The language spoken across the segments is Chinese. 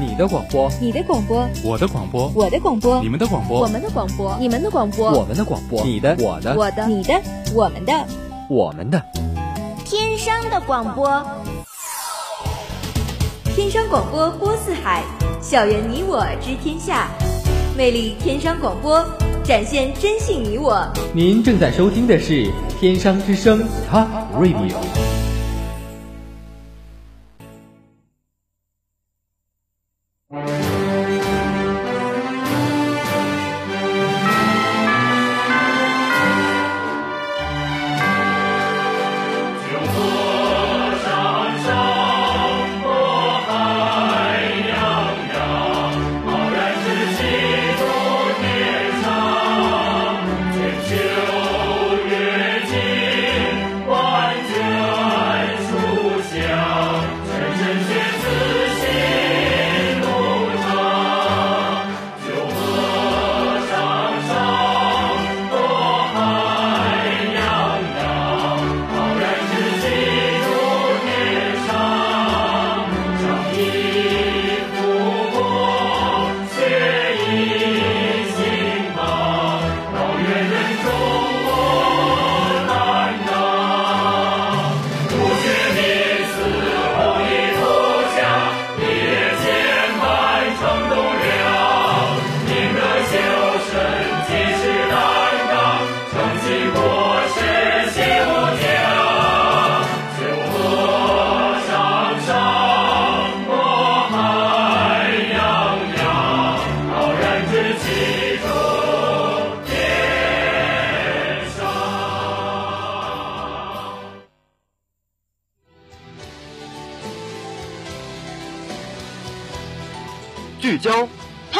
你的广播，你的广播，我的广播，我的广播，你们的广播，我们的广播，你们的广播，我们的广播，你的，我的，我的，你的，我们的，我们的，天生的广播，天生广播播四海，校园你我知天下，魅力天生广播，展现真性你我。您正在收听的是天商之声 Top Radio。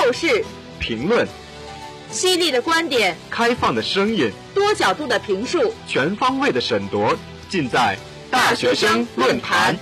透视、评论、犀利的观点、开放的声音、多角度的评述、全方位的审夺，尽在大学生论坛。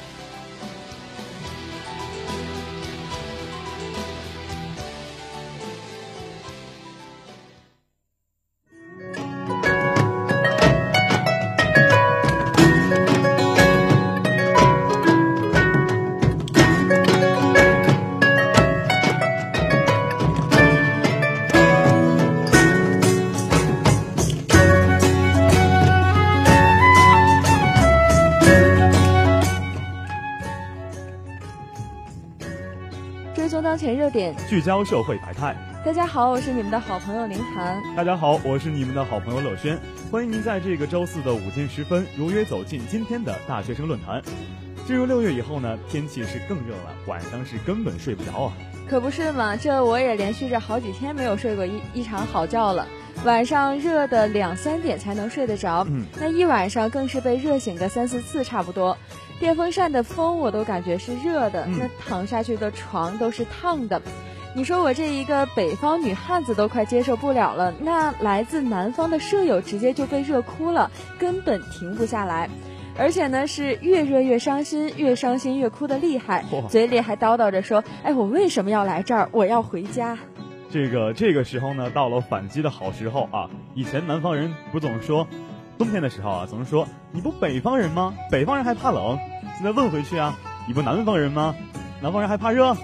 热点，聚焦社会百态。大家好，我是你们的好朋友林涵。大家好，我是你们的好朋友乐轩。欢迎您在这个周四的午间时分，如约走进今天的大学生论坛。进入六月以后呢，天气是更热了，晚上是根本睡不着啊。可不是嘛，这我也连续着好几天没有睡过一一场好觉了。晚上热的两三点才能睡得着，嗯，那一晚上更是被热醒个三四次差不多。电风扇的风我都感觉是热的，嗯、那躺下去的床都是烫的。你说我这一个北方女汉子都快接受不了了，那来自南方的舍友直接就被热哭了，根本停不下来。而且呢，是越热越伤心，越伤心越哭的厉害，嘴里还叨叨着说：“哎，我为什么要来这儿？我要回家。”这个这个时候呢，到了反击的好时候啊！以前南方人不总说，冬天的时候啊，总是说你不北方人吗？北方人还怕冷。现在问回去啊，你不南方人吗？南方人还怕热？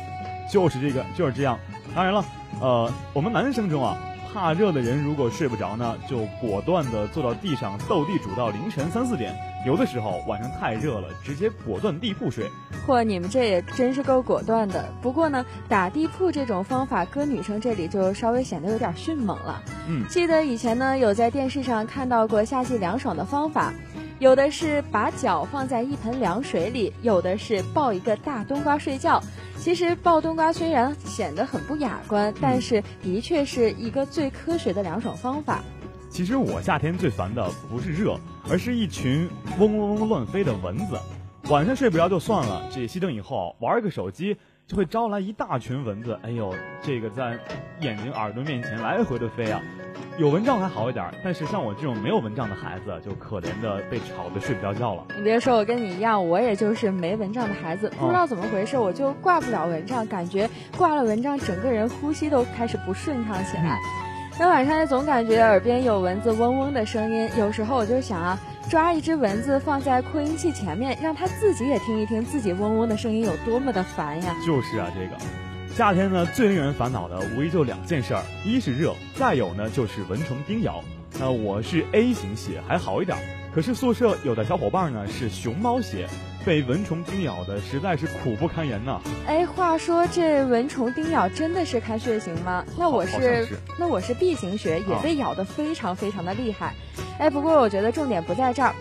就是这个，就是这样。当然了，呃，我们男生中啊，怕热的人如果睡不着呢，就果断的坐到地上斗地主到凌晨三四点。有的时候晚上太热了，直接果断地铺睡。嚯，你们这也真是够果断的。不过呢，打地铺这种方法，搁女生这里就稍微显得有点迅猛了。嗯，记得以前呢，有在电视上看到过夏季凉爽的方法，有的是把脚放在一盆凉水里，有的是抱一个大冬瓜睡觉。其实抱冬瓜虽然显得很不雅观，但是的确是一个最科学的凉爽方法。其实我夏天最烦的不是热，而是一群嗡嗡嗡乱飞的蚊子。晚上睡不着就算了，这熄灯以后玩个手机就会招来一大群蚊子。哎呦，这个在眼睛、耳朵面前来回的飞啊！有蚊帐还好一点，但是像我这种没有蚊帐的孩子，就可怜的被吵得睡不着觉了。你别说，我跟你一样，我也就是没蚊帐的孩子，不知哦道怎么回事，我就挂不了蚊帐，感觉挂了蚊帐，整个人呼吸都开始不顺畅起来。那晚上也总感觉耳边有蚊子嗡嗡的声音，有时候我就想啊，抓一只蚊子放在扩音器前面，让它自己也听一听自己嗡嗡的声音有多么的烦呀。就是啊，这个。夏天呢，最令人烦恼的无疑就两件事儿，一是热，再有呢就是蚊虫叮咬。那我是 A 型血，还好一点。可是宿舍有的小伙伴呢是熊猫血，被蚊虫叮咬的实在是苦不堪言呐。哎，话说这蚊虫叮咬真的是看血型吗？那我是那我是 B 型血，也被咬得非常非常的厉害。哎，不过我觉得重点不在这儿。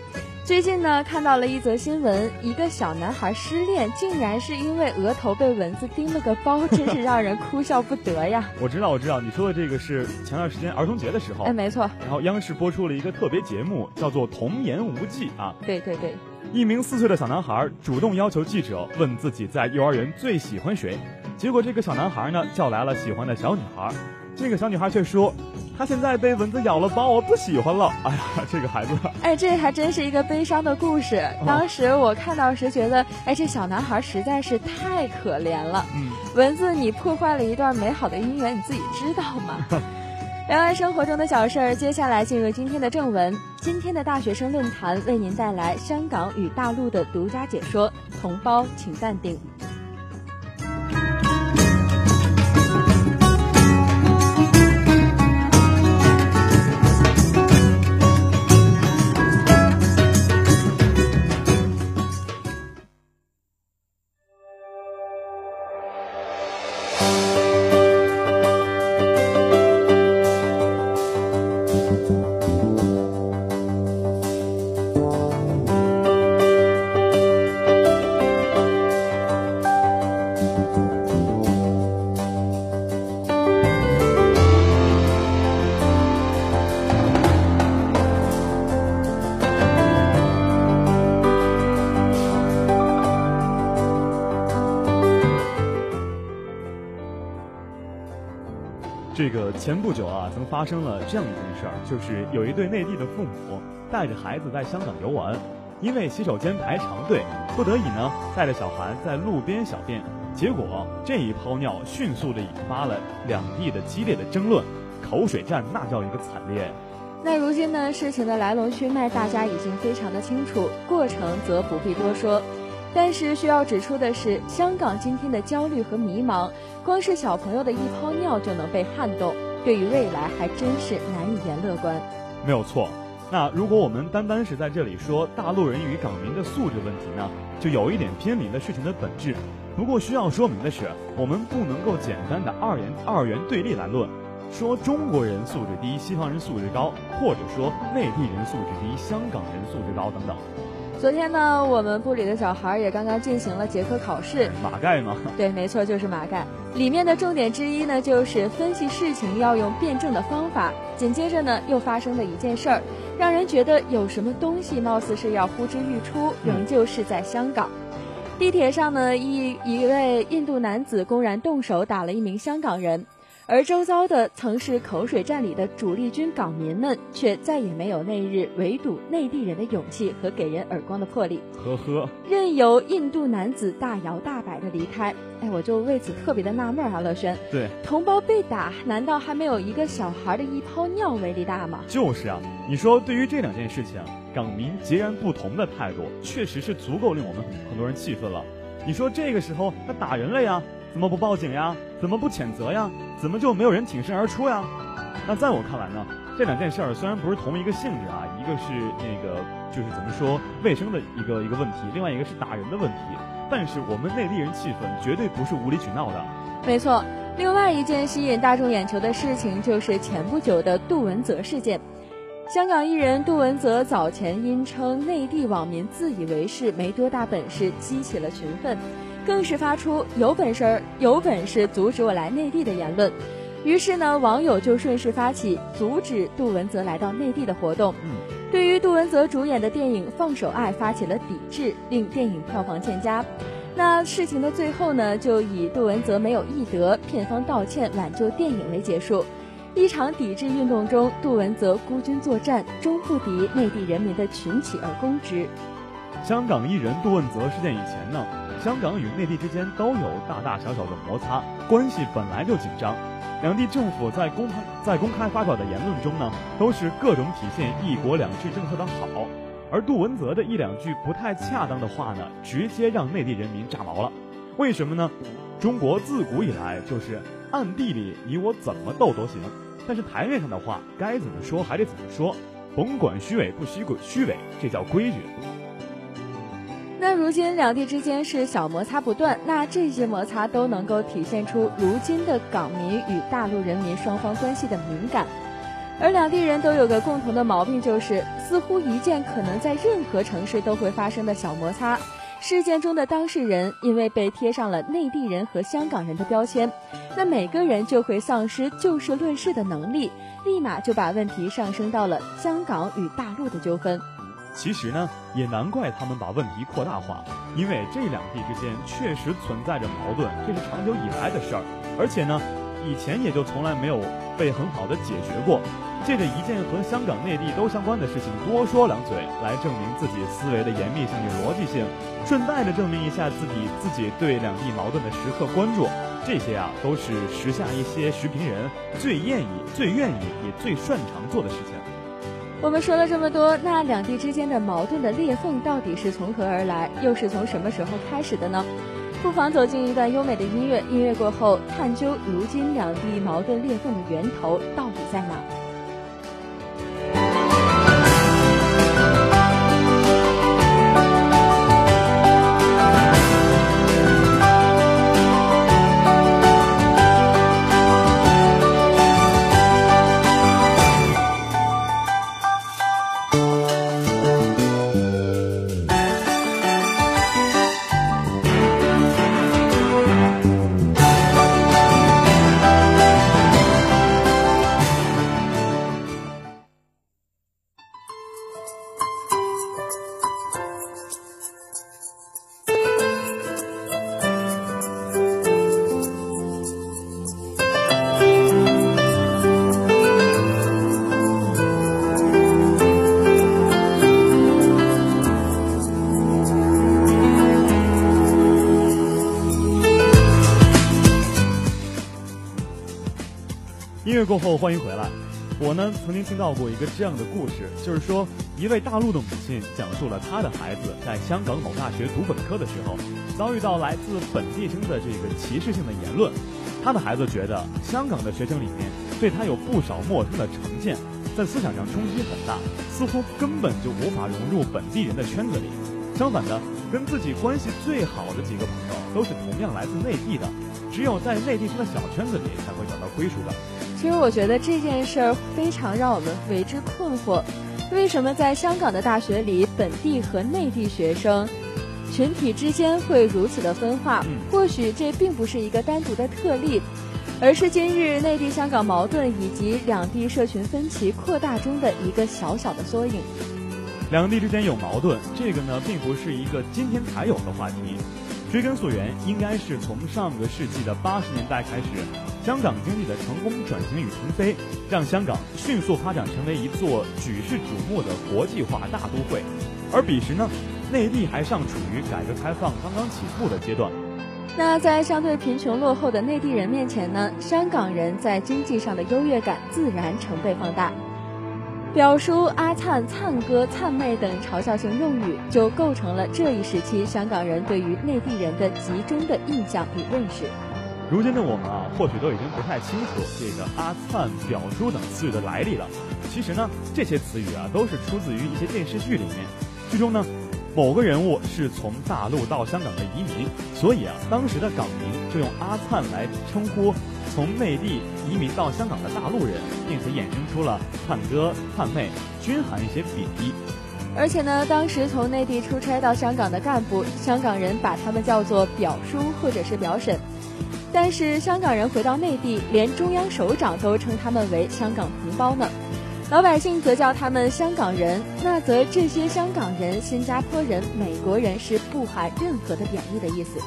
最近呢，看到了一则新闻，一个小男孩失恋，竟然是因为额头被蚊子叮了个包，真是让人哭笑不得呀！我知道，我知道，你说的这个是前段时间儿童节的时候，哎，没错。然后央视播出了一个特别节目，叫做《童言无忌》啊。对对对。一名四岁的小男孩主动要求记者问自己在幼儿园最喜欢谁，结果这个小男孩呢叫来了喜欢的小女孩，这个小女孩却说。他现在被蚊子咬了包，我不喜欢了。哎呀，这个孩子，哎，这还真是一个悲伤的故事。当时我看到时觉得，哎，这小男孩实在是太可怜了。嗯，蚊子，你破坏了一段美好的姻缘，你自己知道吗？聊完生活中的小事儿，接下来进入今天的正文。今天的大学生论坛为您带来香港与大陆的独家解说，同胞请淡定。前不久啊，曾发生了这样一件事儿，就是有一对内地的父母带着孩子在香港游玩，因为洗手间排长队，不得已呢带着小孩在路边小便，结果这一泡尿迅速的引发了两地的激烈的争论，口水战那叫一个惨烈。那如今呢，事情的来龙去脉大家已经非常的清楚，过程则不必多说。但是需要指出的是，香港今天的焦虑和迷茫，光是小朋友的一泡尿就能被撼动，对于未来还真是难以言乐观。没有错。那如果我们单单是在这里说大陆人与港民的素质问题呢，就有一点偏离了事情的本质。不过需要说明的是，我们不能够简单的二元二元对立来论，说中国人素质低，西方人素质高，或者说内地人素质低，香港人素质高等等。昨天呢，我们部里的小孩也刚刚进行了结课考试。马盖吗？对，没错，就是马盖。里面的重点之一呢，就是分析事情要用辩证的方法。紧接着呢，又发生了一件事儿，让人觉得有什么东西貌似是要呼之欲出。仍旧是在香港，地铁上呢，一一位印度男子公然动手打了一名香港人。而周遭的曾是口水战里的主力军港民们，却再也没有那日围堵内地人的勇气和给人耳光的魄力。呵呵，任由印度男子大摇大摆的离开。哎，我就为此特别的纳闷啊，乐轩。对，同胞被打，难道还没有一个小孩的一泡尿威力大吗？就是啊，你说对于这两件事情，港民截然不同的态度，确实是足够令我们很很多人气愤了。你说这个时候他打人了呀？怎么不报警呀？怎么不谴责呀？怎么就没有人挺身而出呀？那在我看来呢，这两件事儿虽然不是同一个性质啊，一个是那个就是怎么说卫生的一个一个问题，另外一个是打人的问题。但是我们内地人气愤绝对不是无理取闹的。没错，另外一件吸引大众眼球的事情就是前不久的杜文泽事件。香港艺人杜文泽早前因称内地网民自以为是，没多大本事，激起了群愤。更是发出有本事儿有本事阻止我来内地的言论，于是呢，网友就顺势发起阻止杜文泽来到内地的活动。嗯，对于杜文泽主演的电影《放手爱》发起了抵制，令电影票房欠佳。那事情的最后呢，就以杜文泽没有艺德，片方道歉挽救电影为结束。一场抵制运动中，杜文泽孤军作战，终不敌内地人民的群起而攻之。香港艺人杜汶泽事件以前呢？香港与内地之间都有大大小小的摩擦，关系本来就紧张。两地政府在公开在公开发表的言论中呢，都是各种体现“一国两制”政策的好。而杜文泽的一两句不太恰当的话呢，直接让内地人民炸毛了。为什么呢？中国自古以来就是暗地里你我怎么斗都行，但是台面上的话该怎么说还得怎么说，甭管虚伪不虚伪，虚伪这叫规矩。那如今两地之间是小摩擦不断，那这些摩擦都能够体现出如今的港民与大陆人民双方关系的敏感。而两地人都有个共同的毛病，就是似乎一件可能在任何城市都会发生的小摩擦，事件中的当事人因为被贴上了内地人和香港人的标签，那每个人就会丧失就事论事的能力，立马就把问题上升到了香港与大陆的纠纷。其实呢，也难怪他们把问题扩大化，因为这两地之间确实存在着矛盾，这是长久以来的事儿，而且呢，以前也就从来没有被很好的解决过。借着一件和香港、内地都相关的事情多说两嘴，来证明自己思维的严密性与逻辑性，顺带着证明一下自己自己对两地矛盾的时刻关注，这些啊都是时下一些时评人最愿意、最愿意也最擅长做的事情。我们说了这么多，那两地之间的矛盾的裂缝到底是从何而来，又是从什么时候开始的呢？不妨走进一段优美的音乐，音乐过后探究如今两地矛盾裂缝的源头到底在哪。欢迎回来。我呢，曾经听到过一个这样的故事，就是说，一位大陆的母亲讲述了她的孩子在香港某大学读本科的时候，遭遇到来自本地生的这个歧视性的言论。她的孩子觉得香港的学生里面对他有不少陌生的成见，在思想上冲击很大，似乎根本就无法融入本地人的圈子里。相反的，跟自己关系最好的几个朋友都是同样来自内地的，只有在内地生的小圈子里才会找到归属感。其实我觉得这件事儿非常让我们为之困惑，为什么在香港的大学里，本地和内地学生群体之间会如此的分化？或许这并不是一个单独的特例，而是今日内地香港矛盾以及两地社群分歧扩大中的一个小小的缩影。两地之间有矛盾，这个呢并不是一个今天才有的话题。追根溯源，应该是从上个世纪的八十年代开始，香港经济的成功转型与腾飞，让香港迅速发展成为一座举世瞩目的国际化大都会。而彼时呢，内地还尚处于改革开放刚刚起步的阶段。那在相对贫穷落后的内地人面前呢，香港人在经济上的优越感自然成倍放大。表叔、阿灿、灿哥、灿妹等嘲笑性用语，就构成了这一时期香港人对于内地人的集中的印象与认识。如今的我们啊，或许都已经不太清楚这个阿灿、表叔等词语的来历了。其实呢，这些词语啊，都是出自于一些电视剧里面。剧中呢，某个人物是从大陆到香港的移民，所以啊，当时的港民就用阿灿来称呼。从内地移民到香港的大陆人，并且衍生出了“灿哥”“灿妹”，均含一些贬义。而且呢，当时从内地出差到香港的干部，香港人把他们叫做“表叔”或者是“表婶”，但是香港人回到内地，连中央首长都称他们为“香港同胞”呢。老百姓则叫他们“香港人”，那则这些香港人、新加坡人、美国人是不含任何的贬义的意思。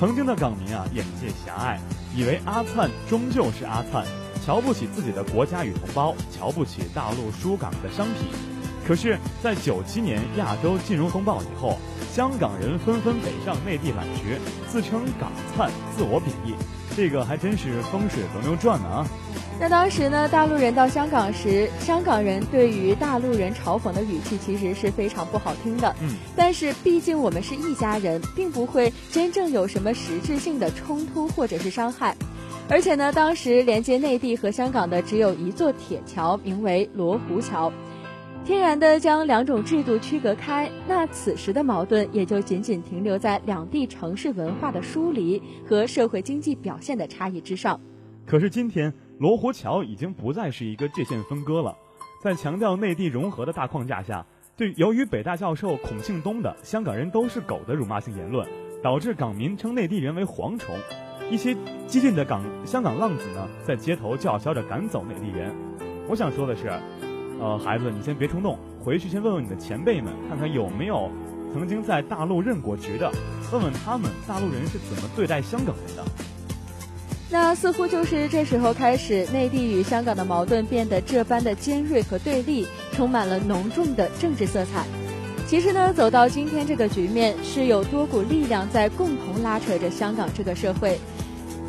曾经的港民啊，眼界狭隘。以为阿灿终究是阿灿，瞧不起自己的国家与同胞，瞧不起大陆输港的商品。可是，在九七年亚洲金融风暴以后，香港人纷纷北上内地揽学，自称港灿，自我贬义。这个还真是风水轮流转呢啊！那当时呢，大陆人到香港时，香港人对于大陆人嘲讽的语气其实是非常不好听的。嗯，但是毕竟我们是一家人，并不会真正有什么实质性的冲突或者是伤害。而且呢，当时连接内地和香港的只有一座铁桥，名为罗湖桥，天然的将两种制度区隔开。那此时的矛盾也就仅仅停留在两地城市文化的疏离和社会经济表现的差异之上。可是今天。罗湖桥已经不再是一个界限分割了，在强调内地融合的大框架下，对由于北大教授孔庆东的“香港人都是狗”的辱骂性言论，导致港民称内地人为蝗虫，一些激进的港香港浪子呢，在街头叫嚣着赶走内地人。我想说的是，呃，孩子，你先别冲动，回去先问问你的前辈们，看看有没有曾经在大陆任过职的，问问他们大陆人是怎么对待香港人的。那似乎就是这时候开始，内地与香港的矛盾变得这般的尖锐和对立，充满了浓重的政治色彩。其实呢，走到今天这个局面，是有多股力量在共同拉扯着香港这个社会，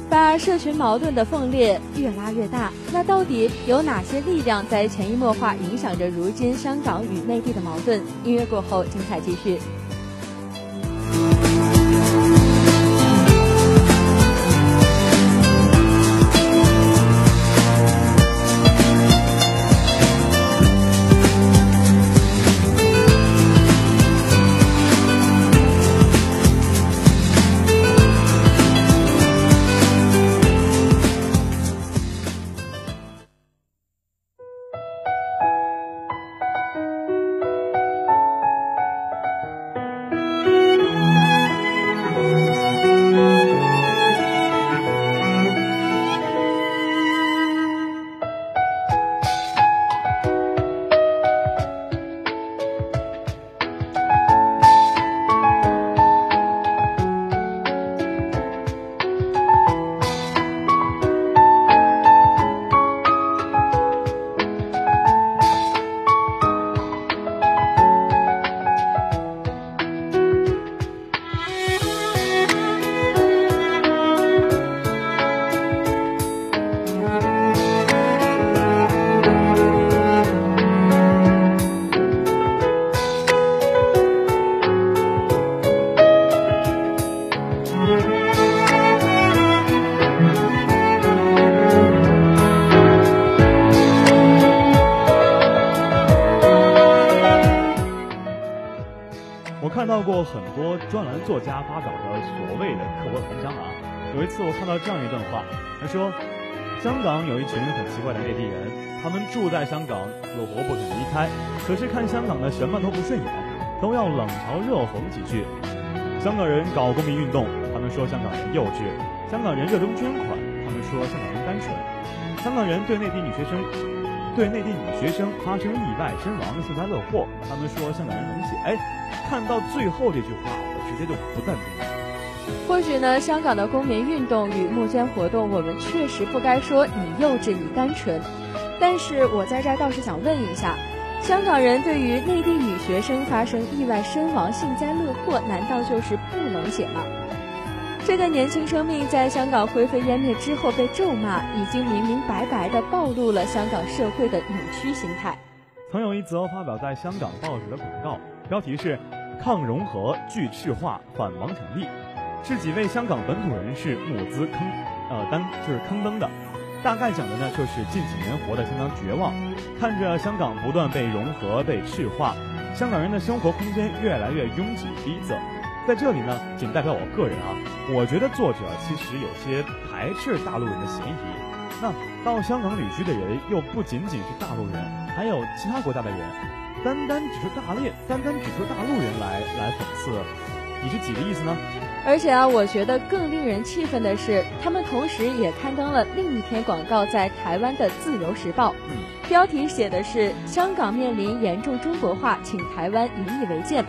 把社群矛盾的缝裂越拉越大。那到底有哪些力量在潜移默化影响着如今香港与内地的矛盾？音乐过后，精彩继续。作家发表的所谓的课文文章啊，有一次我看到这样一段话，他说，香港有一群很奇怪的内地人，他们住在香港，死活不肯离开，可是看香港的什么都不顺眼，都要冷嘲热讽几句。香港人搞公民运动，他们说香港人幼稚；香港人热衷捐款，他们说香港人单纯；香港人对内地女学生对内地女学生发生意外身亡幸灾乐祸，他们说香港人冷血。哎。看到最后这句话，我直接就不淡定了。或许呢，香港的公民运动与募捐活动，我们确实不该说你幼稚、你单纯。但是我在这儿倒是想问一下，香港人对于内地女学生发生意外身亡、幸灾乐祸，难道就是不冷血吗？这个年轻生命在香港灰飞烟灭之后被咒骂，已经明明白白地暴露了香港社会的扭曲心态。曾有一则发表在香港报纸的广告，标题是。抗融合、拒赤化、反王产地，是几位香港本土人士募资坑，呃，单就是坑登的。大概讲的呢，就是近几年活得相当绝望，看着香港不断被融合、被赤化，香港人的生活空间越来越拥挤逼仄。在这里呢，仅代表我个人啊，我觉得作者其实有些排斥大陆人的嫌疑。那到香港旅居的人又不仅仅是大陆人，还有其他国家的人。单单只是大列，单单只是大陆人来来讽刺，你是几个意思呢？而且啊，我觉得更令人气愤的是，他们同时也刊登了另一篇广告在台湾的《自由时报》，标题写的是“香港面临严重中国化，请台湾引以为戒”。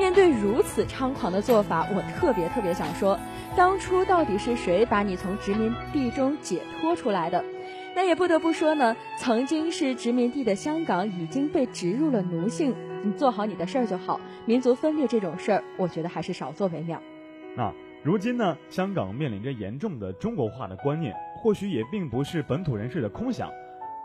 面对如此猖狂的做法，我特别特别想说，当初到底是谁把你从殖民地中解脱出来的？那也不得不说呢，曾经是殖民地的香港已经被植入了奴性，你做好你的事儿就好。民族分裂这种事儿，我觉得还是少做为妙。那如今呢，香港面临着严重的中国化的观念，或许也并不是本土人士的空想。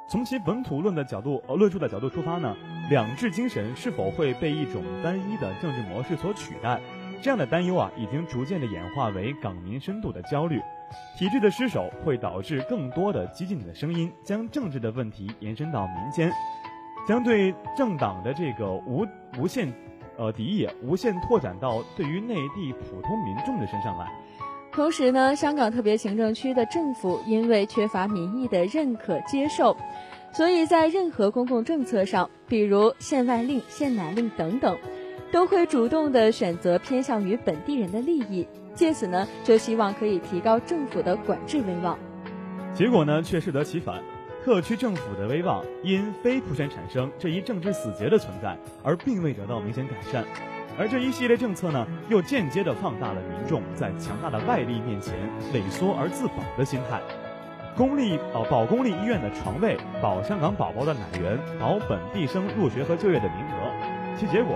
从其本土论的角度，呃，论述的角度出发呢，两制精神是否会被一种单一的政治模式所取代？这样的担忧啊，已经逐渐的演化为港民深度的焦虑。体制的失守会导致更多的激进的声音将政治的问题延伸到民间，将对政党的这个无无限。呃，敌意无限拓展到对于内地普通民众的身上来。同时呢，香港特别行政区的政府因为缺乏民意的认可接受，所以在任何公共政策上，比如限外令、限奶令等等，都会主动的选择偏向于本地人的利益，借此呢，就希望可以提高政府的管制威望。结果呢，却适得其反。特区政府的威望因非普选产生这一政治死结的存在，而并未得到明显改善，而这一系列政策呢，又间接地放大了民众在强大的外力面前萎缩而自保的心态。公立呃保公立医院的床位，保香港宝宝的奶源，保本地生入学和就业的名额，其结果，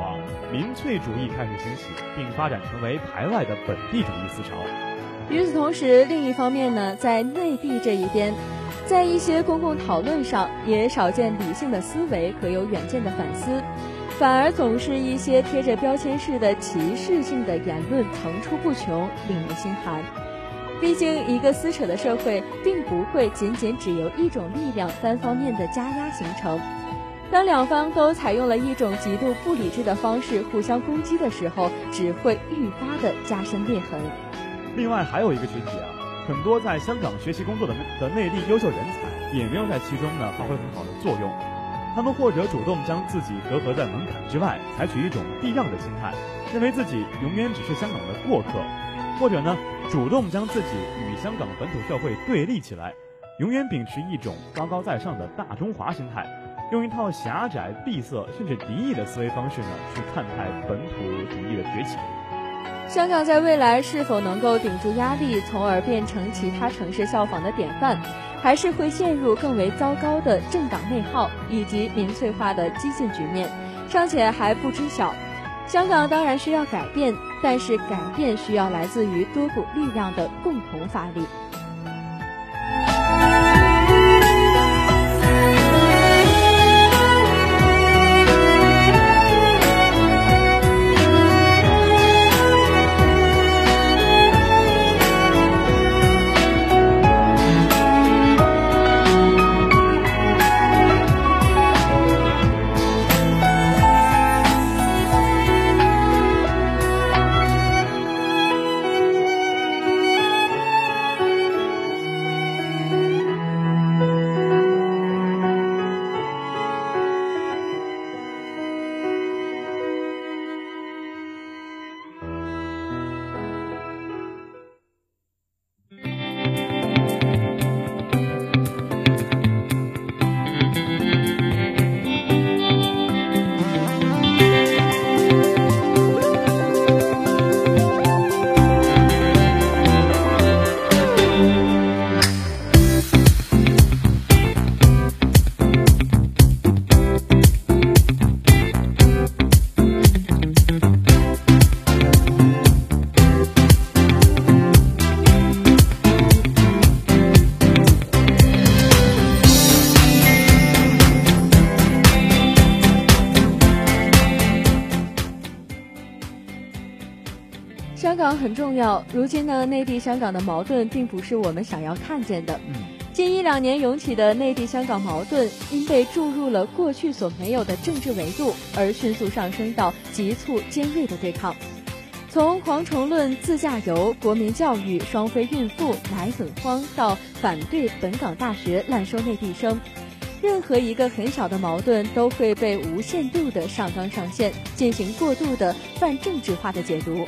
民粹主义开始兴起，并发展成为排外的本地主义思潮。与此同时，另一方面呢，在内地这一边。在一些公共讨论上，也少见理性的思维和有远见的反思，反而总是一些贴着标签式的歧视性的言论层出不穷，令人心寒。毕竟，一个撕扯的社会，并不会仅仅只由一种力量单方面的加压形成。当两方都采用了一种极度不理智的方式互相攻击的时候，只会愈发的加深裂痕。另外，还有一个群体啊。很多在香港学习工作的的内地优秀人才也没有在其中呢发挥很好的作用，他们或者主动将自己隔阂在门槛之外，采取一种避让的心态，认为自己永远只是香港的过客，或者呢主动将自己与香港本土社会对立起来，永远秉持一种高高在上的大中华心态，用一套狭窄、闭塞甚至敌意的思维方式呢去看待本土主义的崛起。香港在未来是否能够顶住压力，从而变成其他城市效仿的典范，还是会陷入更为糟糕的政党内耗以及民粹化的激进局面，尚且还不知晓。香港当然需要改变，但是改变需要来自于多股力量的共同发力。很重要。如今呢，内地香港的矛盾并不是我们想要看见的。近一两年涌起的内地香港矛盾，因被注入了过去所没有的政治维度，而迅速上升到急促尖锐的对抗。从蝗虫论、自驾游、国民教育、双非孕妇、奶粉荒，到反对本港大学滥收内地生，任何一个很小的矛盾都会被无限度的上纲上线，进行过度的泛政治化的解读。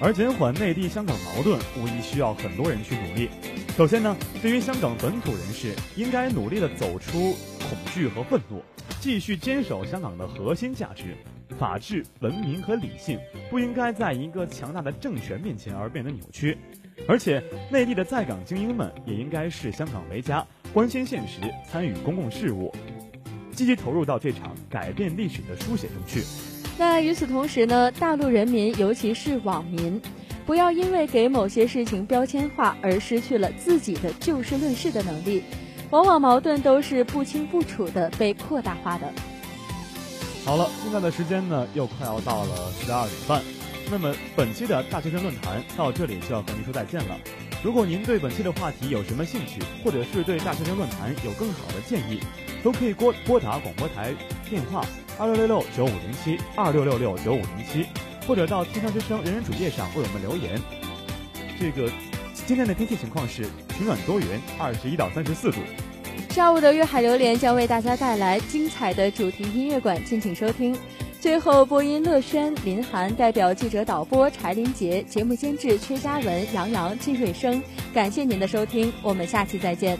而减缓内地香港矛盾，无疑需要很多人去努力。首先呢，对于香港本土人士，应该努力的走出恐惧和愤怒，继续坚守香港的核心价值——法治、文明和理性，不应该在一个强大的政权面前而变得扭曲。而且，内地的在港精英们也应该视香港为家，关心现实，参与公共事务，积极投入到这场改变历史的书写中去。那与此同时呢，大陆人民，尤其是网民，不要因为给某些事情标签化而失去了自己的就事论事的能力。往往矛盾都是不清不楚的被扩大化的。好了，现在的时间呢又快要到了十二点半，那么本期的大学生论坛到这里就要和您说再见了。如果您对本期的话题有什么兴趣，或者是对大学生论坛有更好的建议，都可以拨拨打广播台电话二六六六九五零七二六六六九五零七，或者到天上之声人人主页上为我们留言。这个今天的天气情况是晴暖多云，二十一到三十四度。下午的粤海榴莲将为大家带来精彩的主题音乐馆，敬请收听。最后，播音乐轩、林涵代表记者导播柴林杰，节目监制薛嘉文、杨洋、靳瑞生，感谢您的收听，我们下期再见。